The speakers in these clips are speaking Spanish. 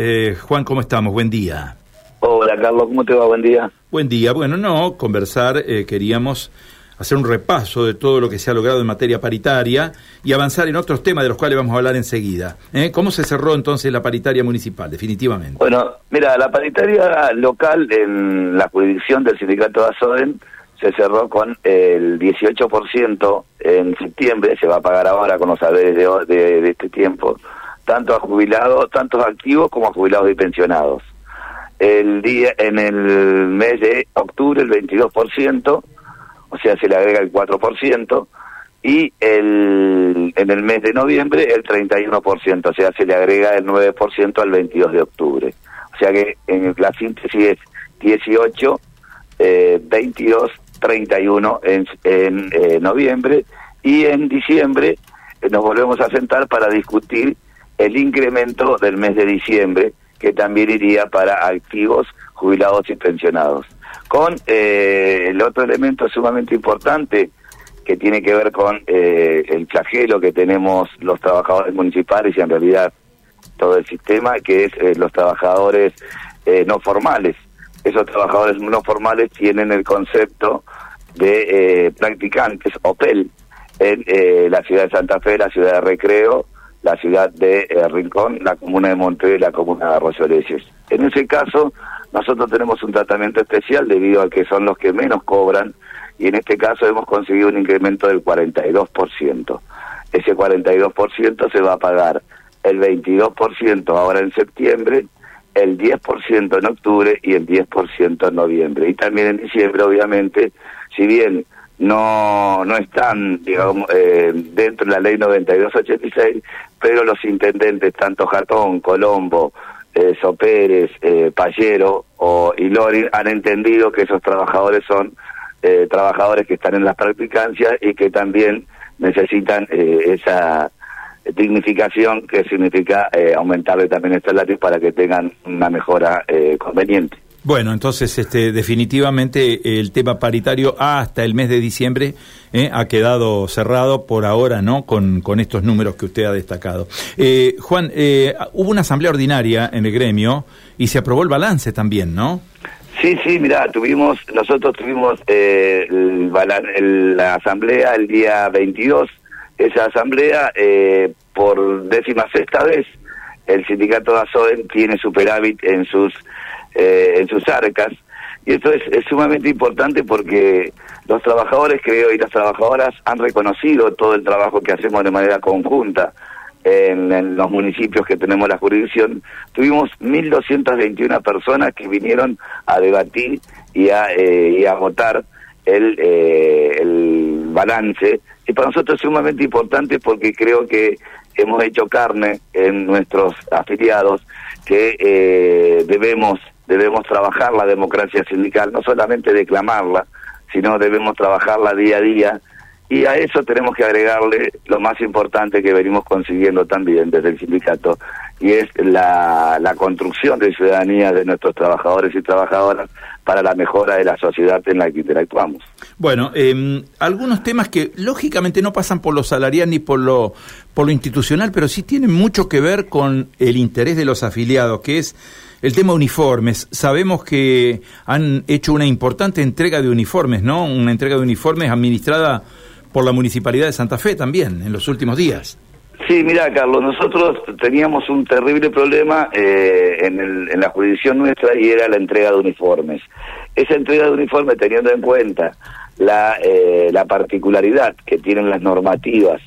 Eh, Juan, ¿cómo estamos? Buen día. Hola, Carlos, ¿cómo te va? Buen día. Buen día. Bueno, no, conversar, eh, queríamos hacer un repaso de todo lo que se ha logrado en materia paritaria y avanzar en otros temas de los cuales vamos a hablar enseguida. ¿eh? ¿Cómo se cerró entonces la paritaria municipal, definitivamente? Bueno, mira, la paritaria local en la jurisdicción del sindicato de Azoden se cerró con el 18% en septiembre, se va a pagar ahora con los saberes de, este tiempo, tanto a jubilados, tanto activos como a jubilados y pensionados. El día, en el mes de octubre el 22%, o sea, se le agrega el 4%, y el, en el mes de noviembre el 31%, o sea, se le agrega el 9% al 22 de octubre. O sea que en la síntesis es 18, eh, 22, 31 en, en eh, noviembre y en diciembre eh, nos volvemos a sentar para discutir el incremento del mes de diciembre, que también iría para activos, jubilados y pensionados. Con eh, el otro elemento sumamente importante que tiene que ver con el flagelo que tenemos los trabajadores municipales y en realidad todo el sistema, que es los trabajadores no formales esos trabajadores no formales tienen el concepto de eh, practicantes OPEL en eh, la ciudad de Santa Fe, la ciudad de Recreo, la ciudad de eh, Rincón, la comuna de Monte y la comuna de Arroyo Leches. En ese caso, nosotros tenemos un tratamiento especial debido a que son los que menos cobran y en este caso hemos conseguido un incremento del 42%. Ese 42% se va a pagar el 22% ahora en septiembre el 10% en octubre y el 10% en noviembre. Y también en diciembre, obviamente, si bien no, no están, digamos, eh, dentro de la ley 9286, pero los intendentes, tanto Jatón, Colombo, eh, Sopérez, eh, Pallero o, y Lorin, han entendido que esos trabajadores son eh, trabajadores que están en las practicancias y que también necesitan esa dignificación que significa eh, aumentarle también el salario para que tengan una mejora eh, conveniente. Bueno, entonces este, definitivamente el tema paritario hasta el mes de diciembre eh, ha quedado cerrado por ahora, ¿no? Con, con estos números que usted ha destacado. Eh, Juan, eh, hubo una asamblea ordinaria en el gremio y se aprobó el balance también, ¿no? Sí, sí, mira, tuvimos, nosotros tuvimos el, la asamblea el día 22 esa asamblea, eh, por décima sexta vez, el sindicato de Azoden tiene superávit en sus, eh, en sus arcas. Y esto es, sumamente importante porque los trabajadores, creo, y las trabajadoras han reconocido todo el trabajo que hacemos de manera conjunta en, los municipios que tenemos la jurisdicción. Tuvimos 1.221 personas que vinieron a debatir y a, eh, y a votar el, el balance y para nosotros es sumamente importante porque creo que hemos hecho carne en nuestros afiliados que eh, debemos debemos trabajar la democracia sindical, no solamente declamarla, sino debemos trabajarla día a día. Y a eso tenemos que agregarle lo más importante que venimos consiguiendo también desde el sindicato, y es la, la construcción de ciudadanía de nuestros trabajadores y trabajadoras para la mejora de la sociedad en la que interactuamos. Bueno, eh, algunos temas que lógicamente no pasan por lo salarial ni por lo, por lo institucional, pero sí tienen mucho que ver con el interés de los afiliados, que es el tema uniformes. Sabemos que han hecho una importante entrega de uniformes, ¿no? Una entrega de uniformes administrada por la Municipalidad de Santa Fe también en los últimos días. Sí, mira, Carlos, nosotros teníamos un terrible problema eh, en, el, en la jurisdicción nuestra y era la entrega de uniformes. Esa entrega de uniformes, teniendo en cuenta la, eh, la particularidad que tienen las normativas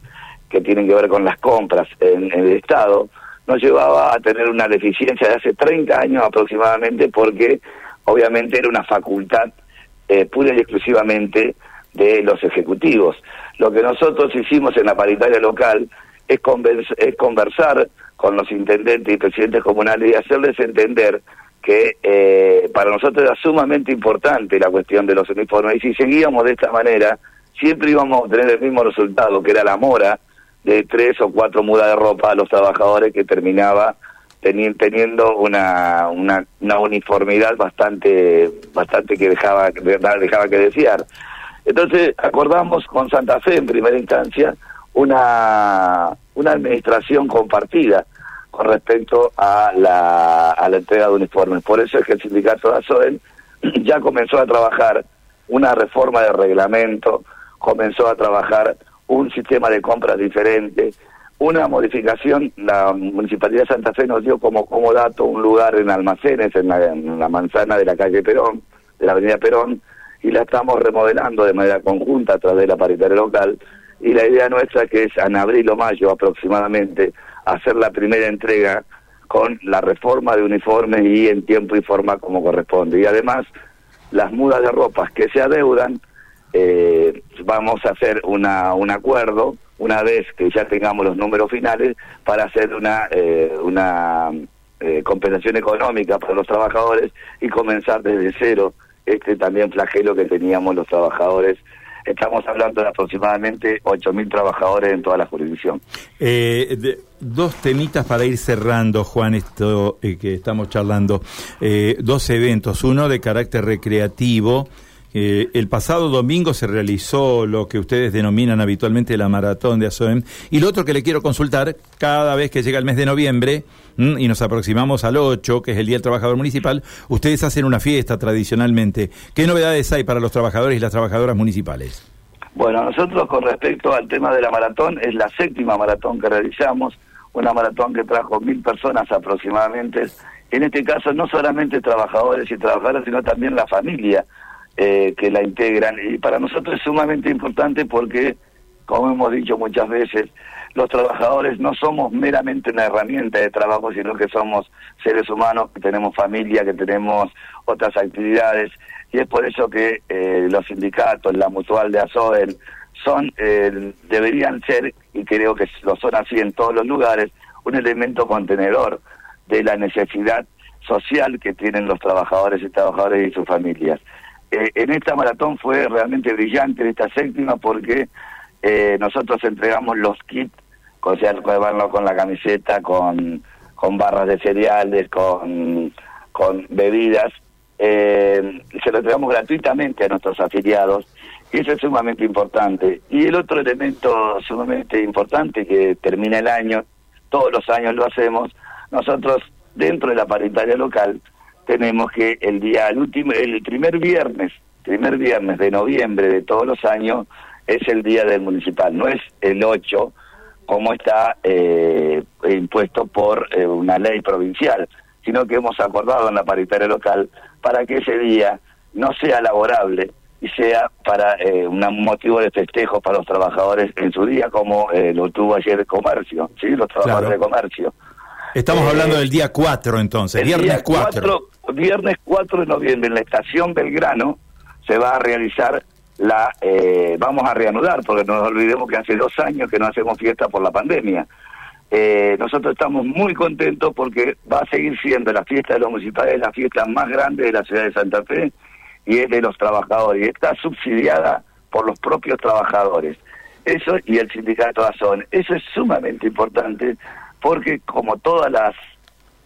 que tienen que ver con las compras en, el Estado, nos llevaba a tener una deficiencia de hace 30 años aproximadamente porque obviamente era una facultad eh, pura y exclusivamente de los ejecutivos. Lo que nosotros hicimos en la paritaria local es, conversar con los intendentes y presidentes comunales y hacerles entender que eh, para nosotros era sumamente importante la cuestión de los uniformes. Y si seguíamos de esta manera siempre íbamos a tener el mismo resultado que era la mora de tres o cuatro mudas de ropa a los trabajadores que terminaba teniendo una, una, una uniformidad bastante bastante que dejaba dejaba que desear. Entonces acordamos con Santa Fe en primera instancia una, una administración compartida con respecto a la a la entrega de uniformes. Por eso es que el sindicato de ASOEN ya comenzó a trabajar una reforma de reglamento, comenzó a trabajar un sistema de compras diferente, una modificación, la Municipalidad de Santa Fe nos dio como, como dato un lugar en almacenes, en la, manzana de la calle Perón, de la avenida Perón, y la estamos remodelando de manera conjunta a través de la paritaria local, y la idea nuestra que es en abril o mayo aproximadamente hacer la primera entrega con la reforma de uniformes y en tiempo y forma como corresponde. Y además, las mudas de ropas que se adeudan, eh, vamos a hacer una, un acuerdo una vez que ya tengamos los números finales para hacer una, eh, una eh, compensación económica para los trabajadores y comenzar desde cero este también flagelo que teníamos los trabajadores. Estamos hablando de aproximadamente 8.000 trabajadores en toda la jurisdicción. Eh, dos temitas para ir cerrando, Juan, esto que estamos charlando. dos eventos, uno de carácter recreativo eh, el pasado domingo se realizó lo que ustedes denominan habitualmente la maratón de ASOEM. Y lo otro que le quiero consultar, cada vez que llega el mes de noviembre y nos aproximamos al 8, que es el Día del Trabajador Municipal, ustedes hacen una fiesta tradicionalmente. ¿Qué novedades hay para los trabajadores y las trabajadoras municipales? Bueno, nosotros con respecto al tema de la maratón, es la séptima maratón que realizamos, una maratón que trajo mil personas aproximadamente. En este caso, no solamente trabajadores y trabajadoras, sino también la familia eh, que la integran. Y para nosotros es sumamente importante porque, como hemos dicho muchas veces, los trabajadores no somos meramente una herramienta de trabajo, sino que somos seres humanos, que tenemos familia, que tenemos otras actividades. Y es por eso que eh, los sindicatos, la mutual de ASOEL, son, eh, deberían ser, y creo que lo son así en todos los lugares, un elemento contenedor de la necesidad social que tienen los trabajadores y trabajadoras y sus familias. Eh, en esta maratón fue realmente brillante, esta séptima, porque eh, nosotros entregamos los kits, sea, con la camiseta, con, con barras de cereales, con, con bebidas, eh, se lo entregamos gratuitamente a nuestros afiliados, y eso es sumamente importante. Y el otro elemento sumamente importante que termina el año, todos los años lo hacemos, nosotros dentro de la paritaria local, tenemos que el día, el último, el primer viernes, primer viernes de noviembre de todos los años es el día del municipal, no es el 8 como está eh, impuesto por eh, una ley provincial, sino que hemos acordado en la paritaria local para que ese día no sea laborable y sea para eh, un motivo de festejo para los trabajadores en su día, como lo tuvo ayer el comercio, ¿sí? los trabajadores de comercio. Estamos hablando del día 4 entonces, viernes 4 viernes 4 de noviembre en la estación Belgrano se va a realizar la, eh, vamos a reanudar, porque no nos olvidemos que hace dos años que no hacemos fiesta por la pandemia. Eh, nosotros estamos muy contentos porque va a seguir siendo la fiesta de los municipales la fiesta más grande de la ciudad de Santa Fe y es de los trabajadores y está subsidiada por los propios trabajadores. Eso y el sindicato Azón. Eso es sumamente importante porque como todas las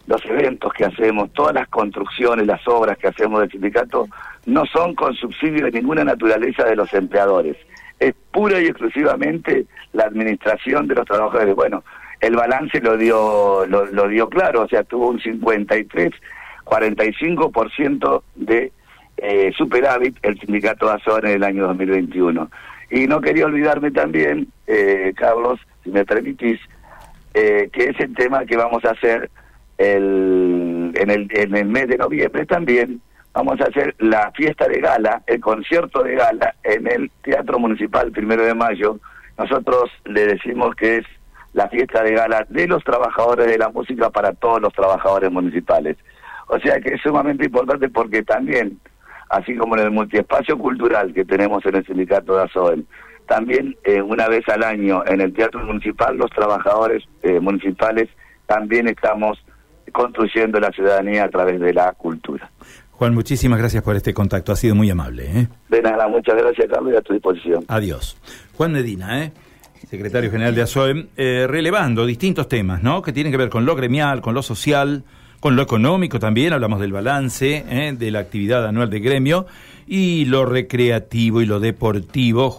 los eventos que hacemos, todas las construcciones, las obras que hacemos del sindicato, no son con subsidio de ninguna naturaleza de los empleadores. Es pura y exclusivamente la administración de los trabajadores. Bueno, el balance lo dio, lo, dio claro, o sea, tuvo un 53, 45% de eh, superávit el sindicato Azor en el año 2021. Y no quería olvidarme también, eh, Carlos, si me permitís, eh, que es el tema que vamos a hacer el, en, el, en el mes de noviembre también vamos a hacer la fiesta de gala, el concierto de gala en el Teatro Municipal primero de mayo. Nosotros le decimos que es la fiesta de gala de los trabajadores de la música para todos los trabajadores municipales. O sea que es sumamente importante porque también, así como en el multiespacio cultural que tenemos en el sindicato de ASOEM, también eh, una vez al año en el Teatro Municipal los trabajadores eh, municipales también estamos construyendo la ciudadanía a través de la cultura. Juan, muchísimas gracias por este contacto, ha sido muy amable. ¿eh? De nada, muchas gracias Carlos y a tu disposición. Adiós. Juan Medina, ¿eh? secretario general de ASOEM, eh, relevando distintos temas, ¿no? Que tienen que ver con lo gremial, con lo social, con lo económico también, hablamos del balance, ¿eh? de la actividad anual de gremio, y lo recreativo y lo deportivo.